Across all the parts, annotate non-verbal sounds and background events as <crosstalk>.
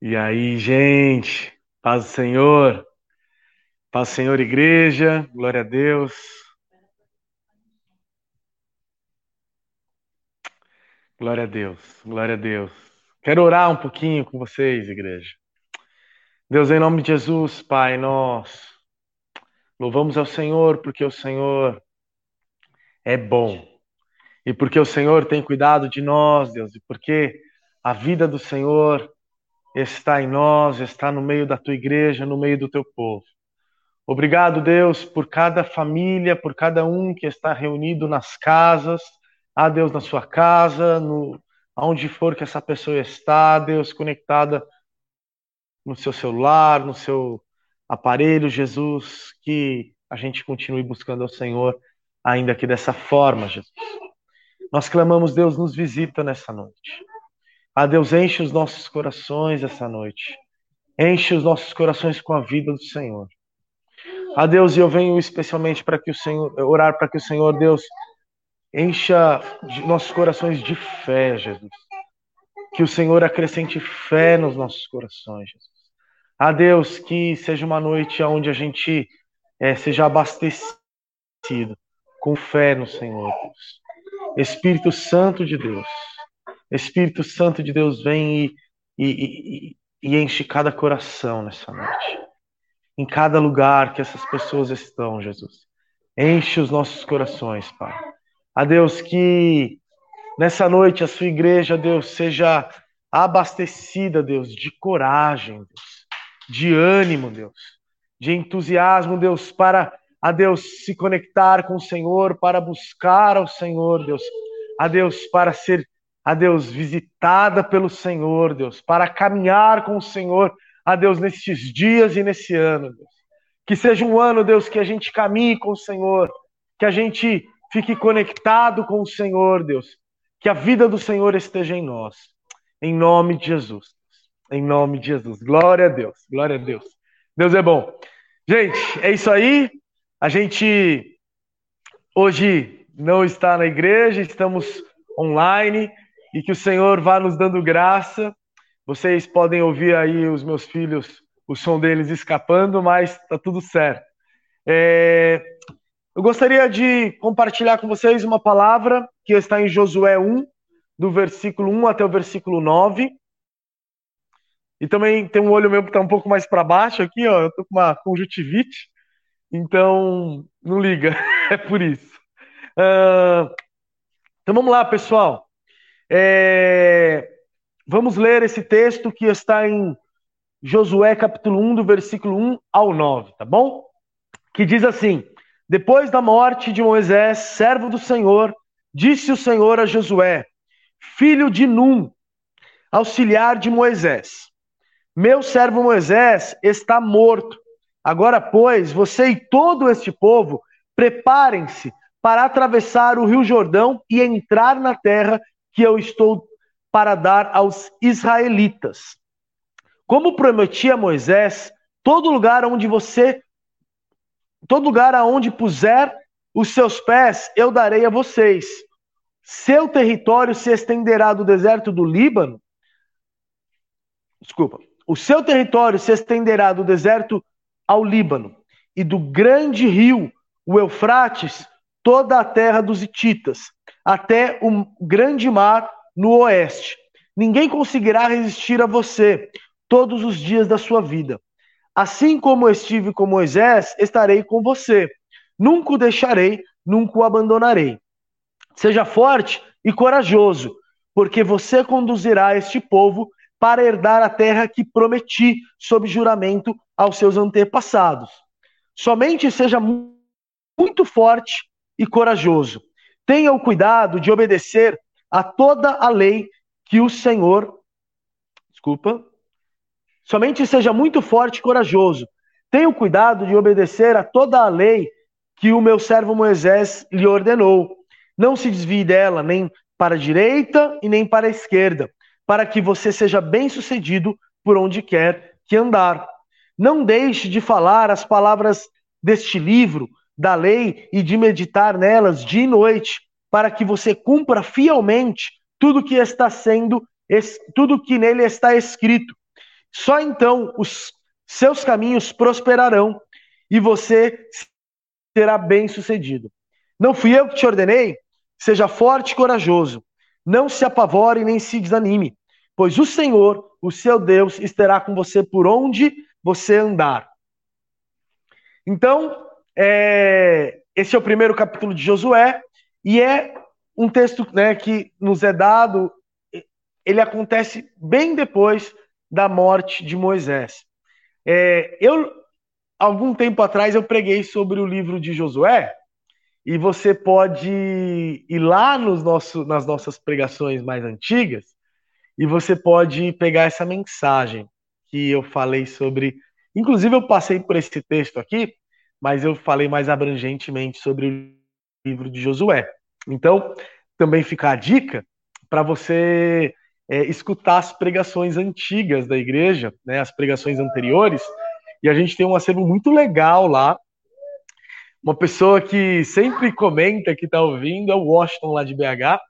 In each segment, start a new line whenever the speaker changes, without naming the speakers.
E aí, gente, paz do Senhor, paz do Senhor, igreja, glória a Deus. Glória a Deus, glória a Deus. Quero orar um pouquinho com vocês, igreja. Deus, em nome de Jesus, Pai, nós louvamos ao Senhor porque o Senhor é bom e porque o Senhor tem cuidado de nós, Deus, e porque a vida do Senhor está em nós, está no meio da tua igreja, no meio do teu povo. Obrigado, Deus, por cada família, por cada um que está reunido nas casas, ah, Deus, na sua casa, no, aonde for que essa pessoa está, Deus, conectada no seu celular, no seu aparelho, Jesus, que a gente continue buscando ao Senhor, ainda que dessa forma, Jesus. Nós clamamos, Deus, nos visita nessa noite. Ah, Deus, enche os nossos corações essa noite. Enche os nossos corações com a vida do Senhor. Ah, Deus, eu venho especialmente para que o Senhor, orar para que o Senhor, Deus, encha nossos corações de fé, Jesus. Que o Senhor acrescente fé nos nossos corações, Jesus. Ah, Deus, que seja uma noite onde a gente é, seja abastecido com fé no Senhor, Deus. Espírito Santo de Deus. Espírito Santo de Deus vem e, e, e, e enche cada coração nessa noite. Em cada lugar que essas pessoas estão, Jesus. Enche os nossos corações, Pai. A Deus que nessa noite a sua igreja, Deus, seja abastecida, Deus, de coragem, Deus, de ânimo, Deus, de entusiasmo, Deus, para a Deus se conectar com o Senhor, para buscar ao Senhor, Deus, a Deus para ser a Deus, visitada pelo Senhor, Deus, para caminhar com o Senhor, a Deus, nesses dias e nesse ano, Deus. Que seja um ano, Deus, que a gente caminhe com o Senhor, que a gente fique conectado com o Senhor, Deus. Que a vida do Senhor esteja em nós. Em nome de Jesus. Em nome de Jesus. Glória a Deus. Glória a Deus. Deus é bom. Gente, é isso aí. A gente hoje não está na igreja, estamos online e que o Senhor vá nos dando graça. Vocês podem ouvir aí os meus filhos, o som deles escapando, mas tá tudo certo. É... Eu gostaria de compartilhar com vocês uma palavra que está em Josué 1, do versículo 1 até o versículo 9. E também tem um olho meu que está um pouco mais para baixo aqui, ó. Eu tô com uma conjuntivite, então não liga, <laughs> é por isso. Uh... Então vamos lá, pessoal. É... Vamos ler esse texto que está em Josué capítulo 1, do versículo 1 ao 9, tá bom? Que diz assim: Depois da morte de Moisés, servo do Senhor, disse o Senhor a Josué, filho de Num, auxiliar de Moisés: Meu servo Moisés está morto. Agora, pois, você e todo este povo, preparem-se para atravessar o rio Jordão e entrar na terra que eu estou para dar aos israelitas. Como prometi a Moisés, todo lugar onde você, todo lugar aonde puser os seus pés, eu darei a vocês. Seu território se estenderá do deserto do Líbano. Desculpa. O seu território se estenderá do deserto ao Líbano e do grande rio, o Eufrates, toda a terra dos Hititas até o grande mar no oeste. Ninguém conseguirá resistir a você todos os dias da sua vida. Assim como estive com Moisés, estarei com você. Nunca o deixarei, nunca o abandonarei. Seja forte e corajoso, porque você conduzirá este povo para herdar a terra que prometi sob juramento aos seus antepassados. Somente seja muito forte e corajoso. Tenha o cuidado de obedecer a toda a lei que o Senhor. Desculpa. Somente seja muito forte e corajoso. Tenha o cuidado de obedecer a toda a lei que o meu servo Moisés lhe ordenou. Não se desvie dela nem para a direita e nem para a esquerda, para que você seja bem-sucedido por onde quer que andar. Não deixe de falar as palavras deste livro, da lei e de meditar nelas dia e noite, para que você cumpra fielmente tudo que está sendo tudo que nele está escrito. Só então os seus caminhos prosperarão e você será bem-sucedido. Não fui eu que te ordenei? Seja forte e corajoso. Não se apavore nem se desanime, pois o Senhor, o seu Deus, estará com você por onde você andar. Então, é, esse é o primeiro capítulo de Josué, e é um texto né, que nos é dado, ele acontece bem depois da morte de Moisés. É, eu, algum tempo atrás, eu preguei sobre o livro de Josué, e você pode ir lá nos nosso, nas nossas pregações mais antigas, e você pode pegar essa mensagem que eu falei sobre. Inclusive, eu passei por esse texto aqui, mas eu falei mais abrangentemente sobre o livro de Josué. Então, também fica a dica para você é, escutar as pregações antigas da igreja, né, as pregações anteriores, e a gente tem um acervo muito legal lá. Uma pessoa que sempre comenta que está ouvindo é o Washington lá de BH,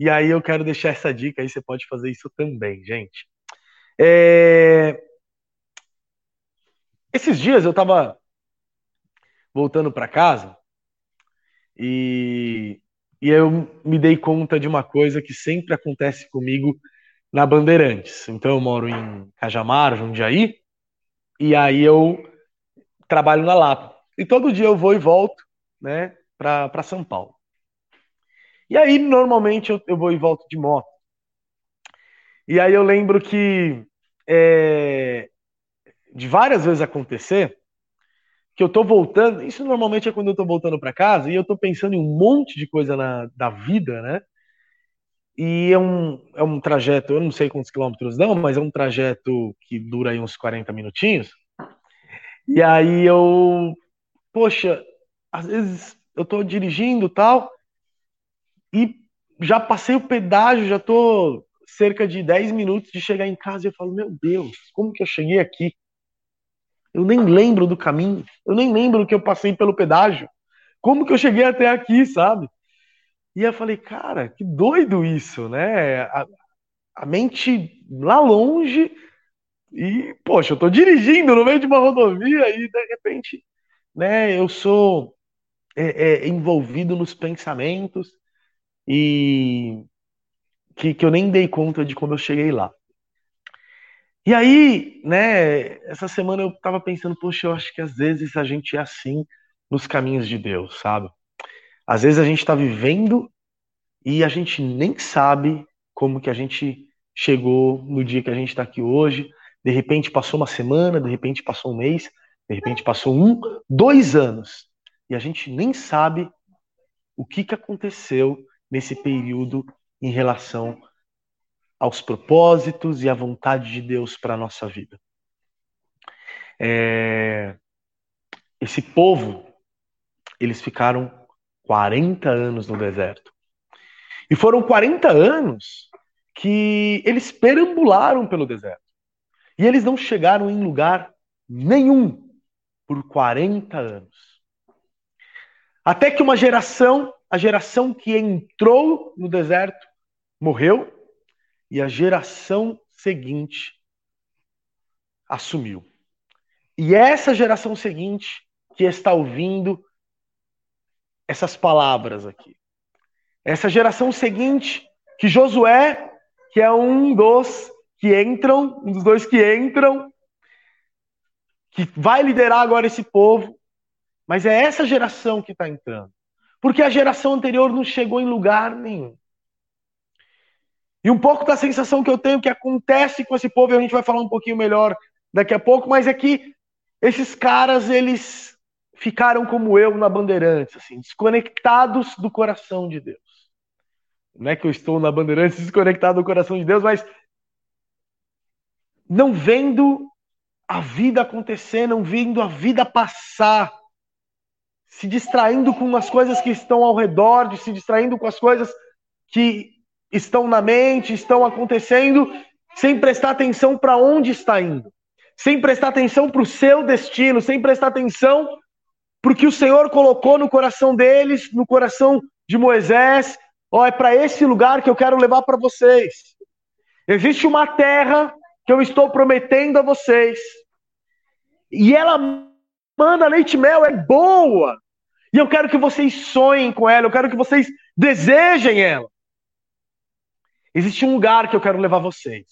e aí eu quero deixar essa dica aí, você pode fazer isso também, gente. É... Esses dias eu estava voltando para casa e, e eu me dei conta de uma coisa que sempre acontece comigo na Bandeirantes. Então eu moro em Cajamar, Jundiaí, e aí eu trabalho na Lapa. E todo dia eu vou e volto, né, para São Paulo. E aí normalmente eu, eu, vou e volto de moto. E aí eu lembro que é, de várias vezes acontecer que eu tô voltando, isso normalmente é quando eu tô voltando para casa e eu tô pensando em um monte de coisa na, da vida, né? E é um, é um trajeto, eu não sei quantos quilômetros não, mas é um trajeto que dura aí uns 40 minutinhos. E aí eu, poxa, às vezes eu tô dirigindo tal, e já passei o pedágio, já tô cerca de 10 minutos de chegar em casa e eu falo, meu Deus, como que eu cheguei aqui? Eu nem lembro do caminho, eu nem lembro que eu passei pelo pedágio. Como que eu cheguei até aqui, sabe? E eu falei, cara, que doido isso, né? A, a mente lá longe e, poxa, eu tô dirigindo no meio de uma rodovia e de repente, né, eu sou é, é, envolvido nos pensamentos e que, que eu nem dei conta de como eu cheguei lá. E aí, né, essa semana eu tava pensando, poxa, eu acho que às vezes a gente é assim nos caminhos de Deus, sabe? Às vezes a gente está vivendo e a gente nem sabe como que a gente chegou no dia que a gente está aqui hoje. De repente passou uma semana, de repente passou um mês, de repente passou um, dois anos. E a gente nem sabe o que, que aconteceu nesse período em relação aos propósitos e à vontade de Deus para a nossa vida. É... Esse povo, eles ficaram 40 anos no deserto. E foram 40 anos que eles perambularam pelo deserto. E eles não chegaram em lugar nenhum por 40 anos. Até que uma geração, a geração que entrou no deserto, morreu e a geração seguinte assumiu. E essa geração seguinte que está ouvindo essas palavras aqui. Essa geração seguinte, que Josué, que é um dos que entram, um dos dois que entram, que vai liderar agora esse povo, mas é essa geração que está entrando. Porque a geração anterior não chegou em lugar nenhum. E um pouco da sensação que eu tenho que acontece com esse povo, e a gente vai falar um pouquinho melhor daqui a pouco, mas é que esses caras, eles ficaram como eu na Bandeirantes, assim, desconectados do coração de Deus. Não é que eu estou na Bandeirantes desconectado do coração de Deus, mas não vendo a vida acontecer, não vendo a vida passar, se distraindo com as coisas que estão ao redor, se distraindo com as coisas que estão na mente, estão acontecendo, sem prestar atenção para onde está indo, sem prestar atenção para o seu destino, sem prestar atenção porque o Senhor colocou no coração deles, no coração de Moisés, ó, é para esse lugar que eu quero levar para vocês. Existe uma terra que eu estou prometendo a vocês. E ela manda leite e mel, é boa. E eu quero que vocês sonhem com ela, eu quero que vocês desejem ela. Existe um lugar que eu quero levar vocês.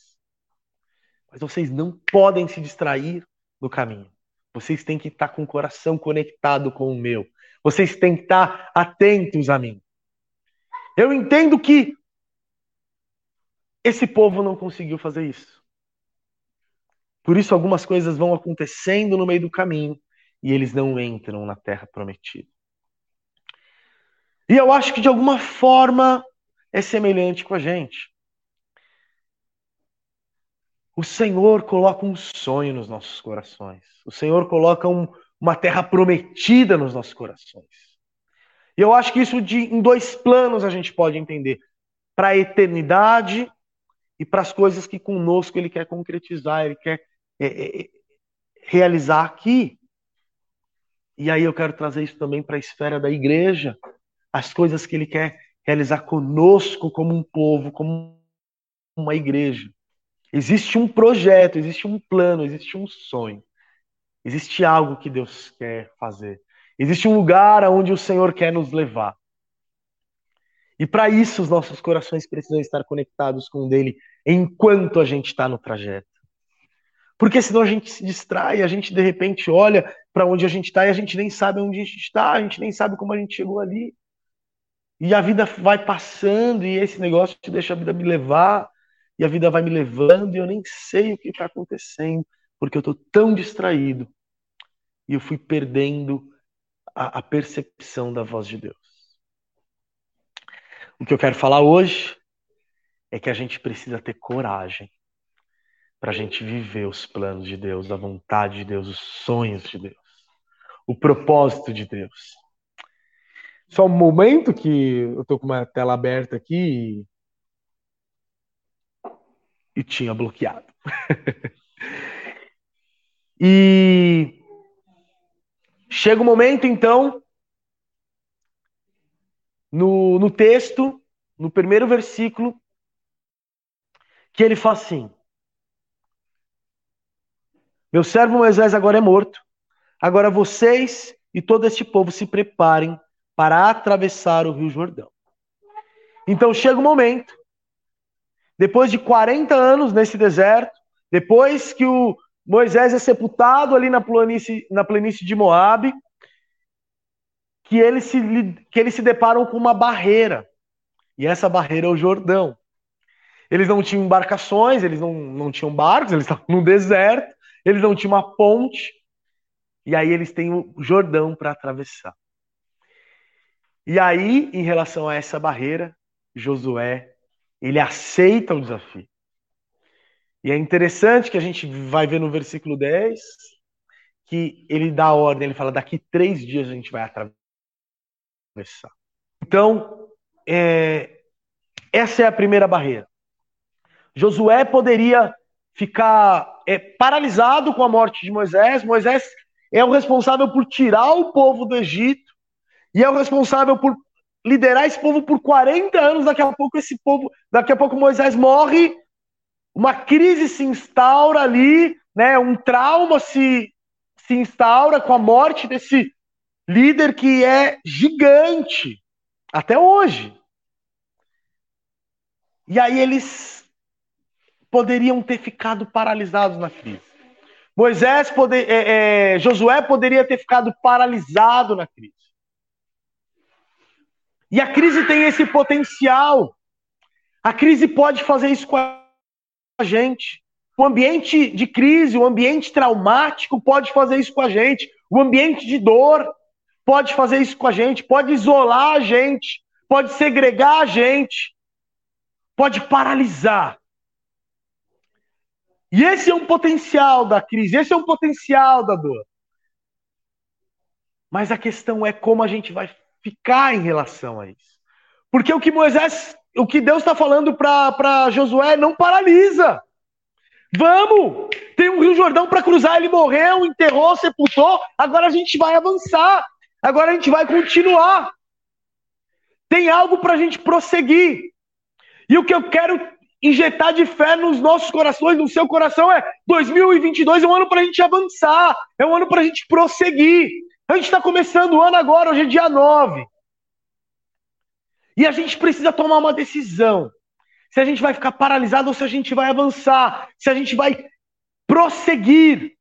Mas vocês não podem se distrair no caminho. Vocês têm que estar com o coração conectado com o meu. Vocês têm que estar atentos a mim. Eu entendo que esse povo não conseguiu fazer isso. Por isso, algumas coisas vão acontecendo no meio do caminho e eles não entram na terra prometida. E eu acho que de alguma forma é semelhante com a gente. O Senhor coloca um sonho nos nossos corações. O Senhor coloca um, uma terra prometida nos nossos corações. E eu acho que isso de, em dois planos a gente pode entender: para a eternidade e para as coisas que conosco Ele quer concretizar, Ele quer é, é, é, realizar aqui. E aí eu quero trazer isso também para a esfera da igreja, as coisas que Ele quer realizar conosco como um povo, como uma igreja. Existe um projeto, existe um plano, existe um sonho. Existe algo que Deus quer fazer. Existe um lugar aonde o Senhor quer nos levar. E para isso os nossos corações precisam estar conectados com o dele enquanto a gente está no trajeto. Porque senão a gente se distrai, a gente de repente olha para onde a gente está e a gente nem sabe onde a gente está, a gente nem sabe como a gente chegou ali. E a vida vai passando e esse negócio te deixa a vida me levar e a vida vai me levando e eu nem sei o que está acontecendo, porque eu estou tão distraído e eu fui perdendo a, a percepção da voz de Deus. O que eu quero falar hoje é que a gente precisa ter coragem para a gente viver os planos de Deus, a vontade de Deus, os sonhos de Deus, o propósito de Deus. Só um momento que eu estou com uma tela aberta aqui e tinha bloqueado. <laughs> e chega o um momento, então, no, no texto, no primeiro versículo, que ele fala assim: Meu servo Moisés agora é morto. Agora vocês e todo este povo se preparem para atravessar o Rio Jordão. Então chega o momento depois de 40 anos nesse deserto, depois que o Moisés é sepultado ali na planície, na planície de Moabe, que eles, se, que eles se deparam com uma barreira. E essa barreira é o Jordão. Eles não tinham embarcações, eles não, não tinham barcos, eles estavam no deserto, eles não tinham uma ponte. E aí eles têm o Jordão para atravessar. E aí, em relação a essa barreira, Josué ele aceita o desafio. E é interessante que a gente vai ver no versículo 10 que ele dá a ordem, ele fala: daqui três dias a gente vai atravessar. Então, é, essa é a primeira barreira. Josué poderia ficar é, paralisado com a morte de Moisés. Moisés é o responsável por tirar o povo do Egito e é o responsável por liderar esse povo por 40 anos, daqui a pouco esse povo, daqui a pouco Moisés morre, uma crise se instaura ali, né? Um trauma se se instaura com a morte desse líder que é gigante até hoje. E aí eles poderiam ter ficado paralisados na crise. Moisés, poder, é, é, Josué poderia ter ficado paralisado na crise. E a crise tem esse potencial. A crise pode fazer isso com a gente. O ambiente de crise, o ambiente traumático pode fazer isso com a gente. O ambiente de dor pode fazer isso com a gente, pode isolar a gente, pode segregar a gente, pode paralisar. E esse é um potencial da crise, esse é um potencial da dor. Mas a questão é como a gente vai ficar em relação a isso. Porque o que Moisés, o que Deus está falando para Josué não paralisa. Vamos! Tem um Rio Jordão para cruzar, ele morreu, enterrou, sepultou, agora a gente vai avançar, agora a gente vai continuar. Tem algo para a gente prosseguir. E o que eu quero injetar de fé nos nossos corações, no seu coração. É 2022 é um ano para a gente avançar, é um ano para a gente prosseguir. A gente está começando o ano agora, hoje é dia 9. E a gente precisa tomar uma decisão. Se a gente vai ficar paralisado ou se a gente vai avançar, se a gente vai prosseguir.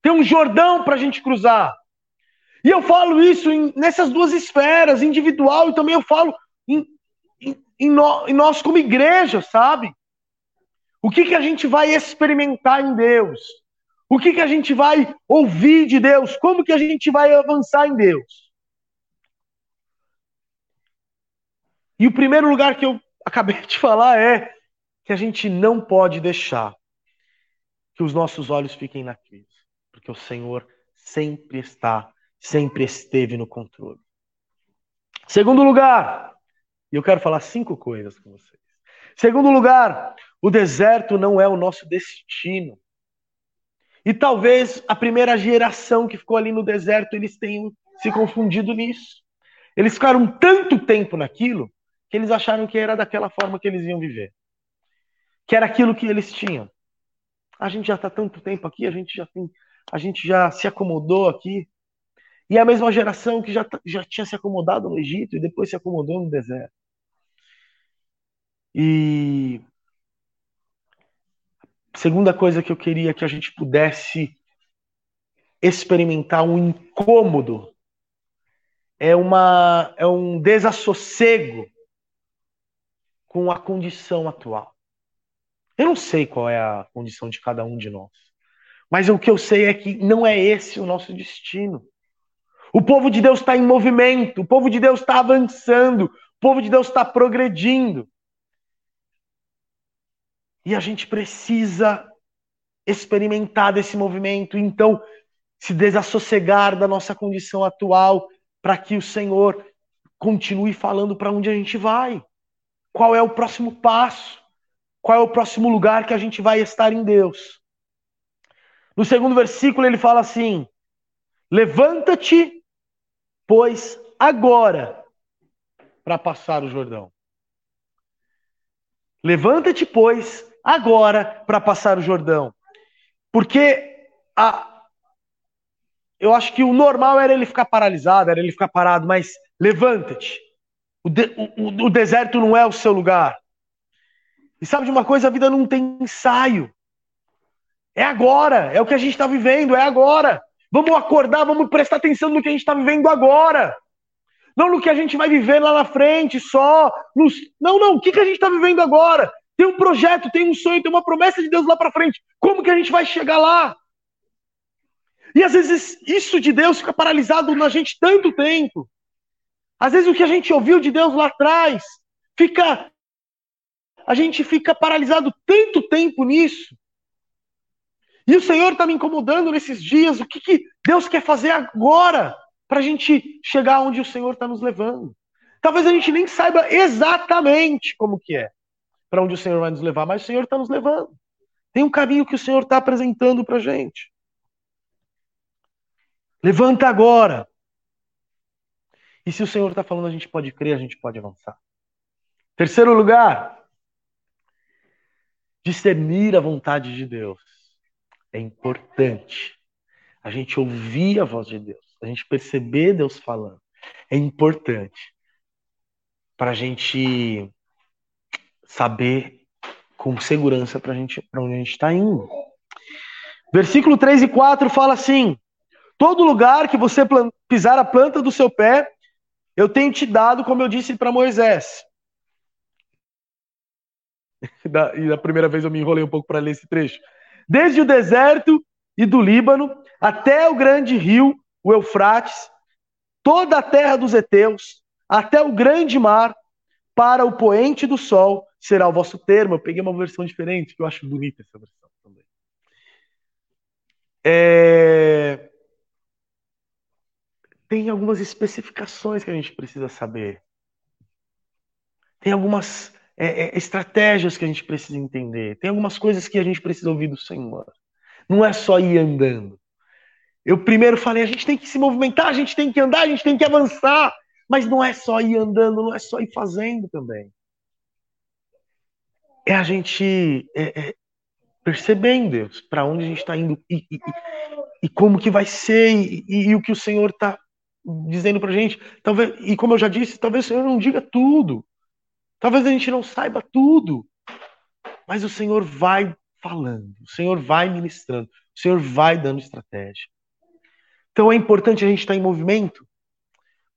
Tem um Jordão para a gente cruzar. E eu falo isso em, nessas duas esferas, individual e também eu falo em, em, em, no, em nós como igreja, sabe? O que, que a gente vai experimentar em Deus? O que, que a gente vai ouvir de Deus? Como que a gente vai avançar em Deus? E o primeiro lugar que eu acabei de falar é que a gente não pode deixar que os nossos olhos fiquem na crise, porque o Senhor sempre está, sempre esteve no controle. Segundo lugar, e eu quero falar cinco coisas com vocês. Segundo lugar, o deserto não é o nosso destino. E talvez a primeira geração que ficou ali no deserto, eles tenham se confundido nisso. Eles ficaram tanto tempo naquilo que eles acharam que era daquela forma que eles iam viver. Que era aquilo que eles tinham. A gente já está tanto tempo aqui, a gente já tem, a gente já se acomodou aqui. E a mesma geração que já, já tinha se acomodado no Egito e depois se acomodou no deserto. E segunda coisa que eu queria que a gente pudesse experimentar um incômodo é uma é um desassossego com a condição atual. Eu não sei qual é a condição de cada um de nós. Mas o que eu sei é que não é esse o nosso destino. O povo de Deus está em movimento, o povo de Deus está avançando, o povo de Deus está progredindo. E a gente precisa experimentar desse movimento, então se desassossegar da nossa condição atual, para que o Senhor continue falando para onde a gente vai. Qual é o próximo passo? qual é o próximo lugar que a gente vai estar em Deus. No segundo versículo ele fala assim: Levanta-te, pois agora para passar o Jordão. Levanta-te, pois, agora para passar o Jordão. Porque a, eu acho que o normal era ele ficar paralisado, era ele ficar parado, mas levanta-te. O, de, o, o deserto não é o seu lugar. E sabe de uma coisa? A vida não tem ensaio. É agora, é o que a gente está vivendo, é agora. Vamos acordar, vamos prestar atenção no que a gente está vivendo agora. Não no que a gente vai viver lá na frente, só. Nos... Não, não, o que, que a gente está vivendo agora? Tem um projeto, tem um sonho, tem uma promessa de Deus lá para frente. Como que a gente vai chegar lá? E às vezes isso de Deus fica paralisado na gente tanto tempo. Às vezes o que a gente ouviu de Deus lá atrás fica a gente fica paralisado tanto tempo nisso. E o Senhor está me incomodando nesses dias. O que, que Deus quer fazer agora para a gente chegar onde o Senhor está nos levando? Talvez a gente nem saiba exatamente como que é, para onde o Senhor vai nos levar, mas o Senhor está nos levando. Tem um caminho que o Senhor está apresentando para a gente. Levanta agora. E se o Senhor está falando, a gente pode crer, a gente pode avançar. Terceiro lugar, discernir a vontade de Deus. É importante. A gente ouvir a voz de Deus, a gente perceber Deus falando. É importante para a gente saber com segurança para gente, onde a gente está indo. Versículo 3 e 4 fala assim: Todo lugar que você pisar a planta do seu pé, eu tenho te dado, como eu disse para Moisés. <laughs> da, e da primeira vez eu me enrolei um pouco para ler esse trecho. Desde o deserto e do Líbano até o grande rio, o Eufrates, toda a terra dos heteus, até o grande mar, para o poente do sol será o vosso termo. Eu peguei uma versão diferente, que eu acho bonita essa versão também. É... Tem algumas especificações que a gente precisa saber. Tem algumas é, é, estratégias que a gente precisa entender, tem algumas coisas que a gente precisa ouvir do Senhor. Não é só ir andando. Eu primeiro falei, a gente tem que se movimentar, a gente tem que andar, a gente tem que avançar, mas não é só ir andando, não é só ir fazendo também. É a gente é, é, Deus para onde a gente está indo e, e, e, como que vai ser e, e o que o Senhor está dizendo para gente. Talvez, e como eu já disse, talvez o Senhor não diga tudo. Talvez a gente não saiba tudo. Mas o Senhor vai falando, o Senhor vai ministrando, o Senhor vai dando estratégia. Então é importante a gente estar em movimento,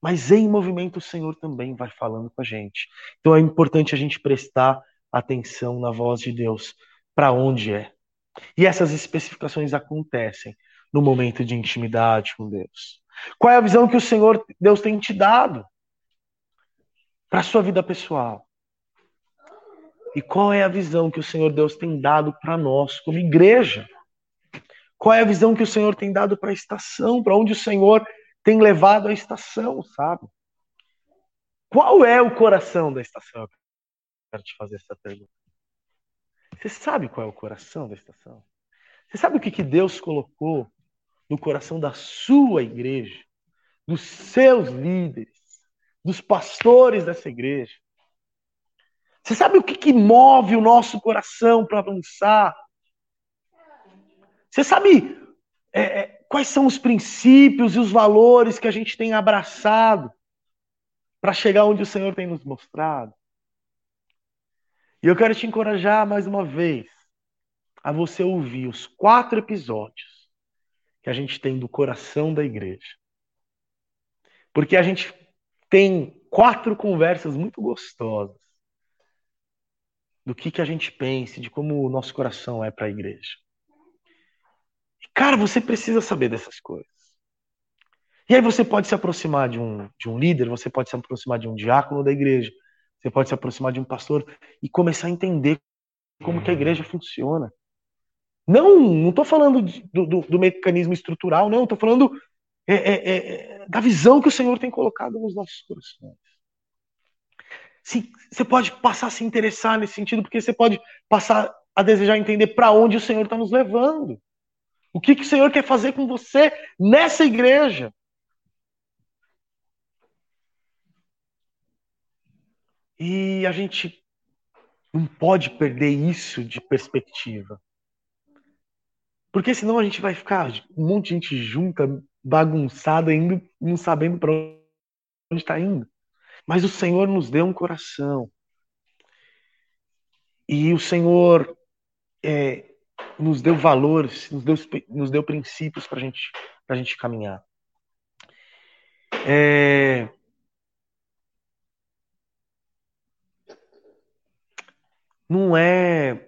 mas em movimento o Senhor também vai falando com a gente. Então é importante a gente prestar atenção na voz de Deus, para onde é. E essas especificações acontecem no momento de intimidade com Deus. Qual é a visão que o Senhor Deus tem te dado para a sua vida pessoal? E qual é a visão que o Senhor Deus tem dado para nós como igreja? Qual é a visão que o Senhor tem dado para a estação? Para onde o Senhor tem levado a estação, sabe? Qual é o coração da estação? Quero te fazer essa pergunta. Você sabe qual é o coração da estação? Você sabe o que, que Deus colocou no coração da sua igreja, dos seus líderes, dos pastores dessa igreja? Você sabe o que, que move o nosso coração para avançar? Você sabe é, é, quais são os princípios e os valores que a gente tem abraçado para chegar onde o Senhor tem nos mostrado? E eu quero te encorajar mais uma vez a você ouvir os quatro episódios que a gente tem do coração da igreja. Porque a gente tem quatro conversas muito gostosas do que, que a gente pensa, de como o nosso coração é para a igreja. E, cara, você precisa saber dessas coisas. E aí você pode se aproximar de um, de um líder, você pode se aproximar de um diácono da igreja, você pode se aproximar de um pastor e começar a entender como que a igreja funciona. Não, não estou falando de, do, do, do, mecanismo estrutural, não, estou falando é, é, é, da visão que o Senhor tem colocado nos nossos corações se, você pode passar a se interessar nesse sentido, porque você pode passar a desejar entender para onde o Senhor está nos levando. O que, que o Senhor quer fazer com você nessa igreja? E a gente não pode perder isso de perspectiva. Porque senão a gente vai ficar um monte de gente junta, bagunçada, indo, não sabendo para onde está indo. Mas o Senhor nos deu um coração. E o Senhor é, nos deu valores, nos deu, nos deu princípios para gente, a gente caminhar. É... Não é.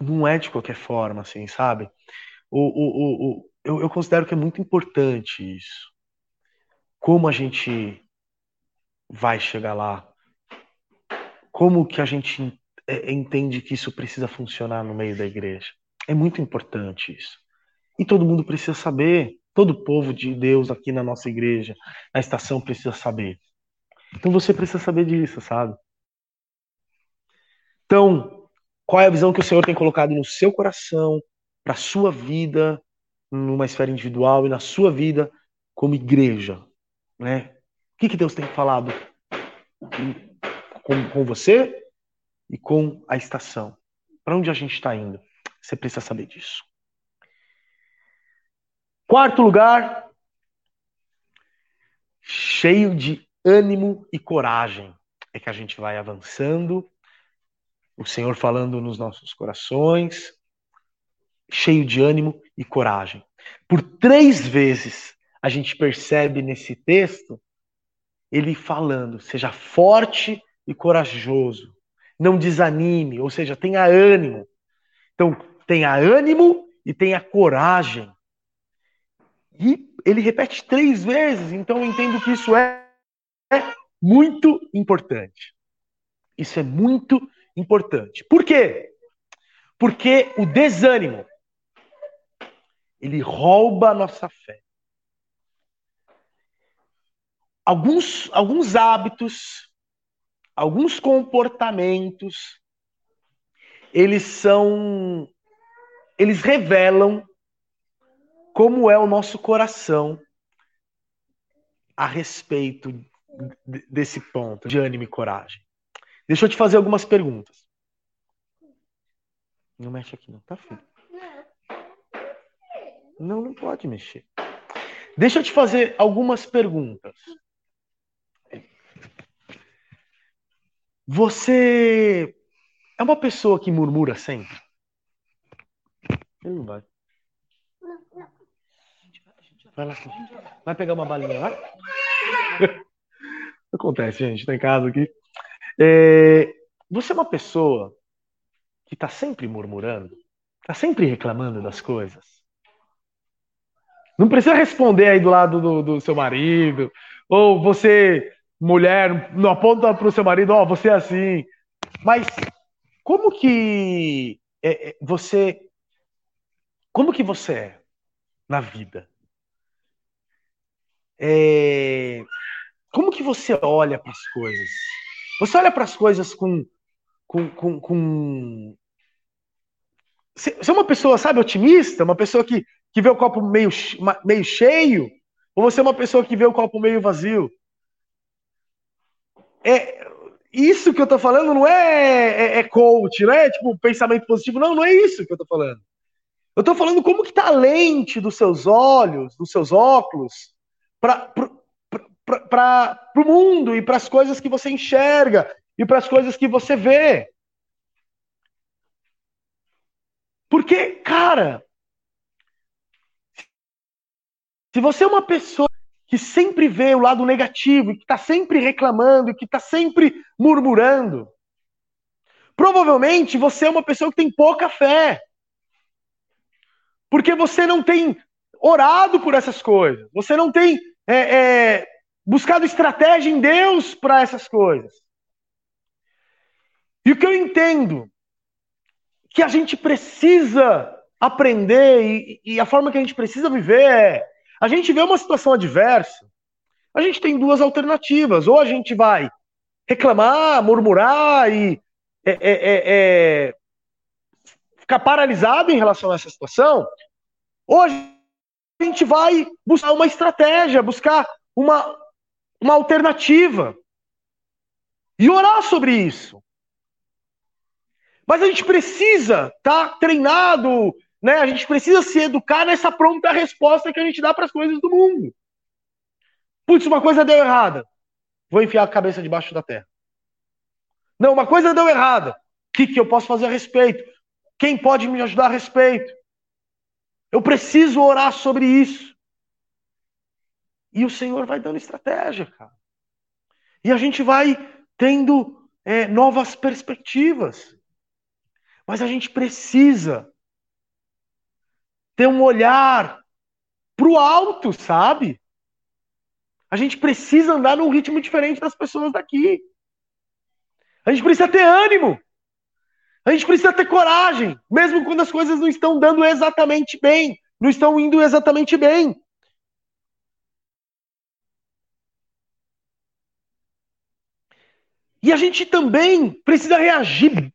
Não é de qualquer forma, assim, sabe? O, o, o, eu, eu considero que é muito importante isso como a gente vai chegar lá? Como que a gente é, entende que isso precisa funcionar no meio da igreja? É muito importante isso. E todo mundo precisa saber, todo o povo de Deus aqui na nossa igreja, na estação precisa saber. Então você precisa saber disso, sabe? Então, qual é a visão que o Senhor tem colocado no seu coração, para a sua vida, numa esfera individual e na sua vida como igreja? Né? O que, que Deus tem falado com, com você e com a estação? Para onde a gente está indo? Você precisa saber disso. Quarto lugar, cheio de ânimo e coragem. É que a gente vai avançando, o Senhor falando nos nossos corações, cheio de ânimo e coragem. Por três vezes a gente percebe nesse texto ele falando: seja forte e corajoso, não desanime, ou seja, tenha ânimo. Então, tenha ânimo e tenha coragem. E ele repete três vezes, então eu entendo que isso é, é muito importante. Isso é muito importante. Por quê? Porque o desânimo ele rouba a nossa fé alguns, alguns hábitos, alguns comportamentos, eles são. Eles revelam como é o nosso coração a respeito desse ponto de ânimo e coragem. Deixa eu te fazer algumas perguntas. Não mexe aqui, não, tá, filho? Não, não pode mexer. Deixa eu te fazer algumas perguntas. Você é uma pessoa que murmura sempre? Ele não vai. Vai lá. Vai pegar uma balinha, vai. <laughs> Acontece, gente, tá em casa aqui. É, você é uma pessoa que está sempre murmurando? Está sempre reclamando das coisas? Não precisa responder aí do lado do, do seu marido, ou você, mulher, não aponta para o seu marido, ó, oh, você é assim. Mas como que é, é, você. Como que você é na vida? É, como que você olha para as coisas? Você olha para as coisas com, com, com, com... Você é uma pessoa, sabe, otimista? Uma pessoa que, que vê o copo meio, meio cheio? Ou você é uma pessoa que vê o copo meio vazio? É, isso que eu tô falando não é, é, é coach, não é tipo pensamento positivo, não, não é isso que eu tô falando. Eu tô falando como que tá a lente dos seus olhos, dos seus óculos, para o mundo e para as coisas que você enxerga e para as coisas que você vê. Porque, cara, se você é uma pessoa que sempre vê o lado negativo, e que está sempre reclamando, e que está sempre murmurando, provavelmente você é uma pessoa que tem pouca fé. Porque você não tem orado por essas coisas, você não tem é, é, buscado estratégia em Deus para essas coisas. E o que eu entendo que a gente precisa aprender e, e, a forma que a gente precisa viver é a gente vê uma situação adversa, a gente tem duas alternativas. Ou a gente vai reclamar, murmurar e é, é, é, é ficar paralisado em relação a essa situação, ou a gente vai buscar uma estratégia, buscar uma, uma alternativa e orar sobre isso. Mas a gente precisa estar tá treinado, né? A gente precisa se educar nessa pronta resposta que a gente dá para as coisas do mundo. Putz, uma coisa deu errada. Vou enfiar a cabeça debaixo da terra. Não, uma coisa deu errada. O que, que eu posso fazer a respeito? Quem pode me ajudar a respeito? Eu preciso orar sobre isso. E o Senhor vai dando estratégia, cara. E a gente vai tendo é, novas perspectivas. Mas a gente precisa ter um olhar para o alto, sabe? A gente precisa andar num ritmo diferente das pessoas daqui. A gente precisa ter ânimo. A gente precisa ter coragem, mesmo quando as coisas não estão dando exatamente bem, não estão indo exatamente bem. E a gente também precisa reagir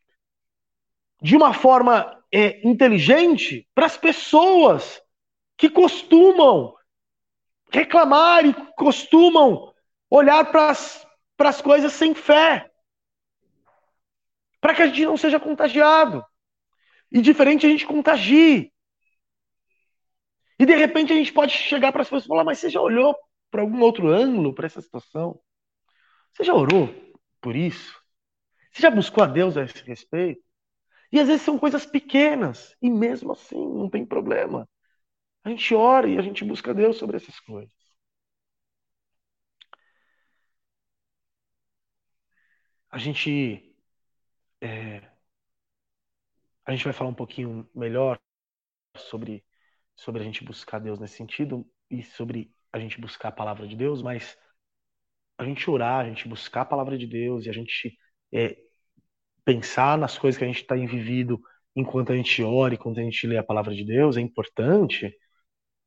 de uma forma é, inteligente para as pessoas que costumam reclamar e costumam olhar para as coisas sem fé. Para que a gente não seja contagiado. E diferente a gente contagie. E de repente a gente pode chegar para as pessoas e falar: Mas você já olhou para algum outro ângulo para essa situação? Você já orou por isso? Você já buscou a Deus a esse respeito? E às vezes são coisas pequenas, e mesmo assim não tem problema. A gente ora e a gente busca Deus sobre essas coisas. A gente é, a gente vai falar um pouquinho melhor sobre sobre a gente buscar Deus nesse sentido e sobre a gente buscar a palavra de Deus, mas a gente orar, a gente buscar a palavra de Deus e a gente é, pensar nas coisas que a gente está vivido enquanto a gente ora, enquanto a gente lê a palavra de Deus, é importante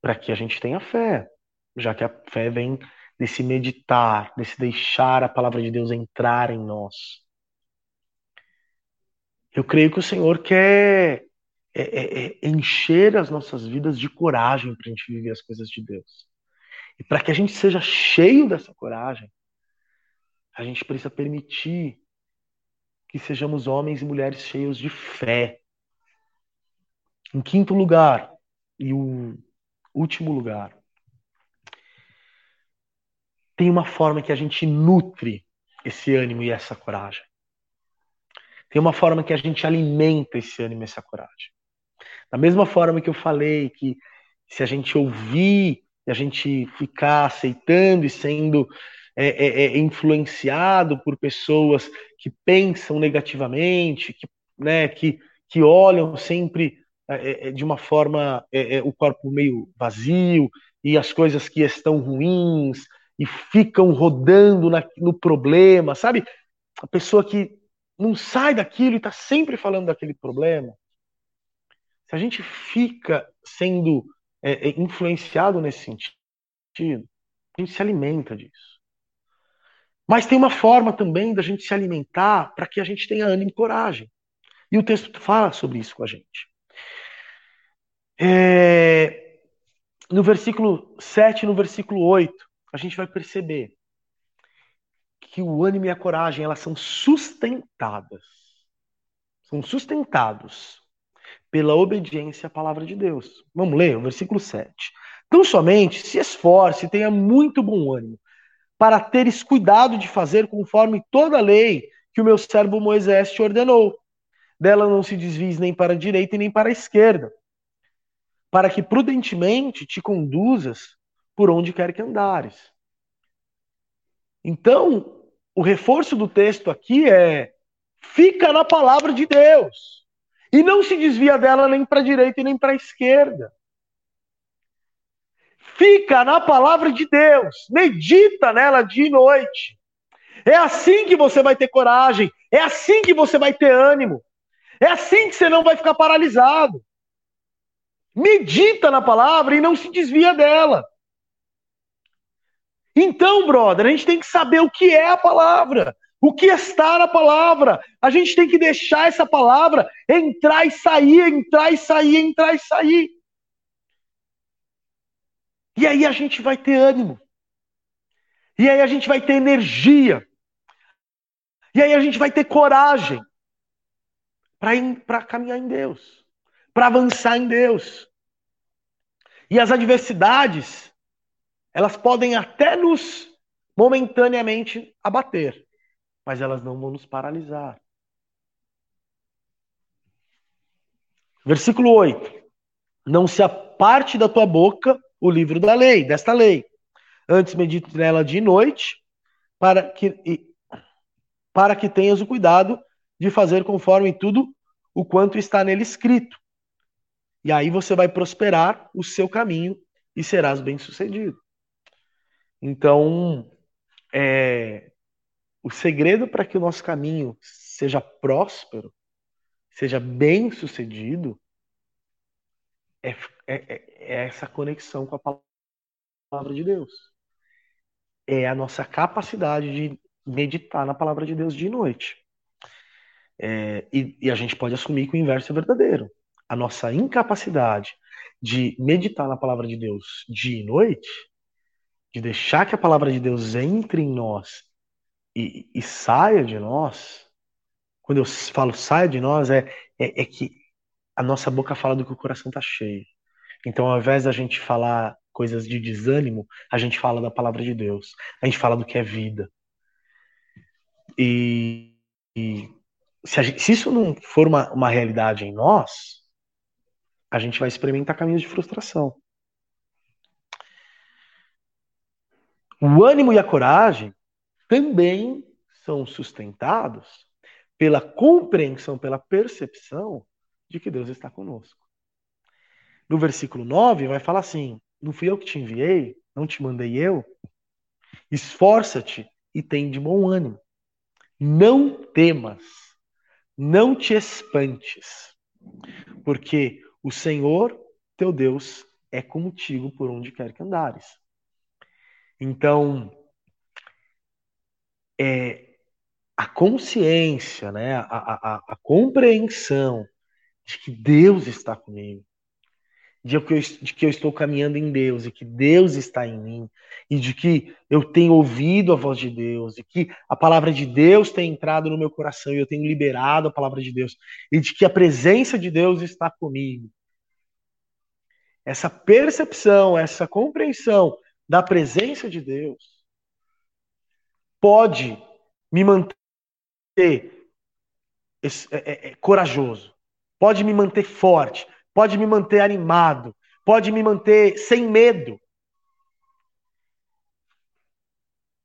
para que a gente tenha fé, já que a fé vem desse meditar, desse deixar a palavra de Deus entrar em nós. Eu creio que o Senhor quer é, é, é encher as nossas vidas de coragem para a gente viver as coisas de Deus. E para que a gente seja cheio dessa coragem, a gente precisa permitir que sejamos homens e mulheres cheios de fé. Em quinto lugar, e o último lugar, tem uma forma que a gente nutre esse ânimo e essa coragem. Tem uma forma que a gente alimenta esse ânimo e essa coragem. Da mesma forma que eu falei que se a gente ouvir e a gente ficar aceitando e sendo é, é, é, influenciado por pessoas que pensam negativamente, que, né, que, que olham sempre é, é, de uma forma é, o corpo meio vazio e as coisas que estão ruins e ficam rodando na, no problema, sabe? A pessoa que não sai daquilo e está sempre falando daquele problema. Se a gente fica sendo é, é, influenciado nesse sentido, a gente se alimenta disso. Mas tem uma forma também da gente se alimentar para que a gente tenha ânimo e coragem. E o texto fala sobre isso com a gente. É, no versículo 7 e no versículo 8, a gente vai perceber que o ânimo e a coragem elas são sustentadas. São sustentados pela obediência à palavra de Deus. Vamos ler o versículo 7. Então somente se esforce e tenha muito bom ânimo, para teres cuidado de fazer conforme toda a lei que o meu servo Moisés te ordenou. Dela não se desvies nem para a direita e nem para a esquerda, para que prudentemente te conduzas por onde quer que andares. Então, o reforço do texto aqui é: fica na palavra de Deus e não se desvia dela nem para a direita e nem para a esquerda. Fica na palavra de Deus, medita nela dia e noite. É assim que você vai ter coragem, é assim que você vai ter ânimo, é assim que você não vai ficar paralisado. Medita na palavra e não se desvia dela. Então, brother, a gente tem que saber o que é a palavra, o que está na palavra. A gente tem que deixar essa palavra entrar e sair, entrar e sair, entrar e sair. E aí a gente vai ter ânimo. E aí a gente vai ter energia. E aí a gente vai ter coragem para caminhar em Deus, para avançar em Deus. E as adversidades, elas podem até nos momentaneamente abater, mas elas não vão nos paralisar. Versículo 8. Não se aparte da tua boca o livro da lei, desta lei. Antes medite nela de noite, para que, para que tenhas o cuidado de fazer conforme tudo o quanto está nele escrito. E aí você vai prosperar o seu caminho e serás bem-sucedido. Então, é, o segredo para que o nosso caminho seja próspero, seja bem sucedido, é, é, é essa conexão com a palavra de Deus. É a nossa capacidade de meditar na palavra de Deus de noite. É, e, e, a gente pode assumir que o inverso é verdadeiro. A nossa incapacidade de meditar na palavra de Deus dia e noite de deixar que a palavra de Deus entre em nós e, e saia de nós, quando eu falo saia de nós, é, é, é que a nossa boca fala do que o coração está cheio. Então, ao invés da gente falar coisas de desânimo, a gente fala da palavra de Deus. A gente fala do que é vida. E, e se, gente, se, isso não for uma, uma realidade em nós, a gente vai experimentar caminhos de frustração. O ânimo e a coragem também são sustentados pela compreensão, pela percepção de que Deus está conosco. No versículo 9 vai falar assim: Não fui eu que te enviei, não te mandei eu. Esforça-te e tem de bom ânimo. Não temas, não te espantes, porque o Senhor teu Deus é contigo por onde quer que andares. Então, é, a consciência, né, a, a, a compreensão de que Deus está comigo, de que, eu, de que eu estou caminhando em Deus e que Deus está em mim e de que eu tenho ouvido a voz de Deus e que a palavra de Deus tem entrado no meu coração e eu tenho liberado a palavra de Deus e de que a presença de Deus está comigo. Essa percepção, essa compreensão da presença de Deus pode me manter é, é, é, corajoso, pode me manter forte, pode me manter animado, pode me manter sem medo.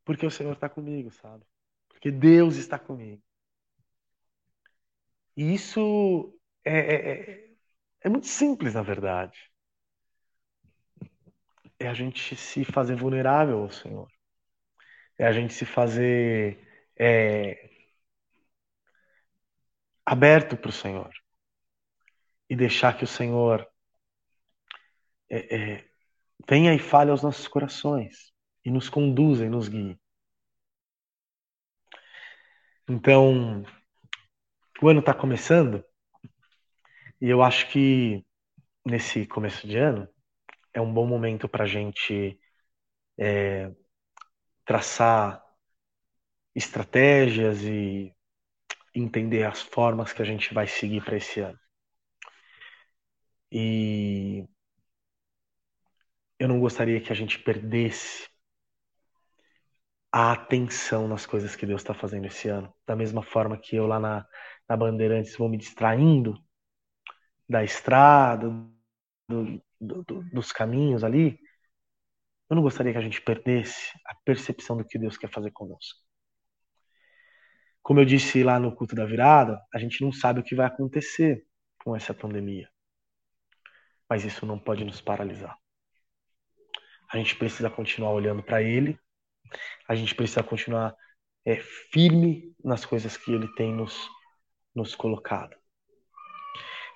Porque o Senhor está comigo, sabe? Porque Deus está comigo. E isso é, é, é, é muito simples, na verdade. É a gente se fazer vulnerável ao Senhor. É a gente se fazer é, aberto para o Senhor e deixar que o Senhor é, é, venha e fale aos nossos corações e nos conduza e nos guie. Então, o ano está começando e eu acho que nesse começo de ano é um bom momento para a gente é, traçar estratégias e entender as formas que a gente vai seguir para esse ano. E eu não gostaria que a gente perdesse a atenção nas coisas que Deus está fazendo esse ano. Da mesma forma que eu lá na, na Bandeirantes vou me distraindo da estrada, do, do, do, dos caminhos ali, eu não gostaria que a gente perdesse a percepção do que Deus quer fazer conosco. Como eu disse lá no culto da virada, a gente não sabe o que vai acontecer com essa pandemia. Mas isso não pode nos paralisar. A gente precisa continuar olhando para Ele, a gente precisa continuar é, firme nas coisas que Ele tem nos, nos colocado.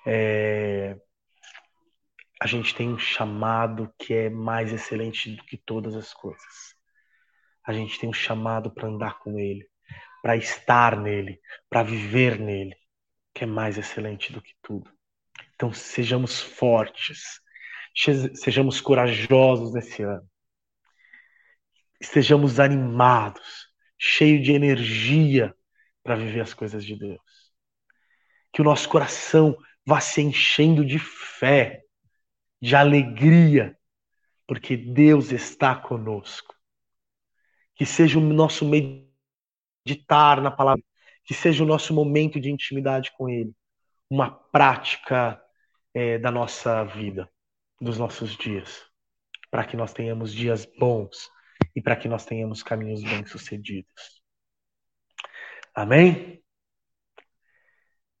É, a gente tem um chamado que é mais excelente do que todas as coisas. A gente tem um chamado para andar com Ele, para estar nele, para viver nele, que é mais excelente do que tudo. Então sejamos fortes, sejamos corajosos nesse ano, estejamos animados, cheios de energia para viver as coisas de Deus. Que o nosso coração vá se enchendo de fé, de alegria, porque Deus está conosco. Que seja o nosso meditar na palavra, que seja o nosso momento de intimidade com Ele, uma prática é, da nossa vida, dos nossos dias, para que nós tenhamos dias bons e para que nós tenhamos caminhos bem-sucedidos. Amém?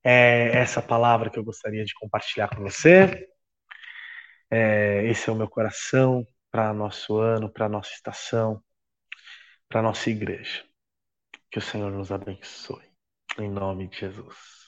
É essa palavra que eu gostaria de compartilhar com você. É, esse é o meu coração para nosso ano, para nossa estação, para nossa igreja. Que o Senhor nos abençoe. Em nome de Jesus.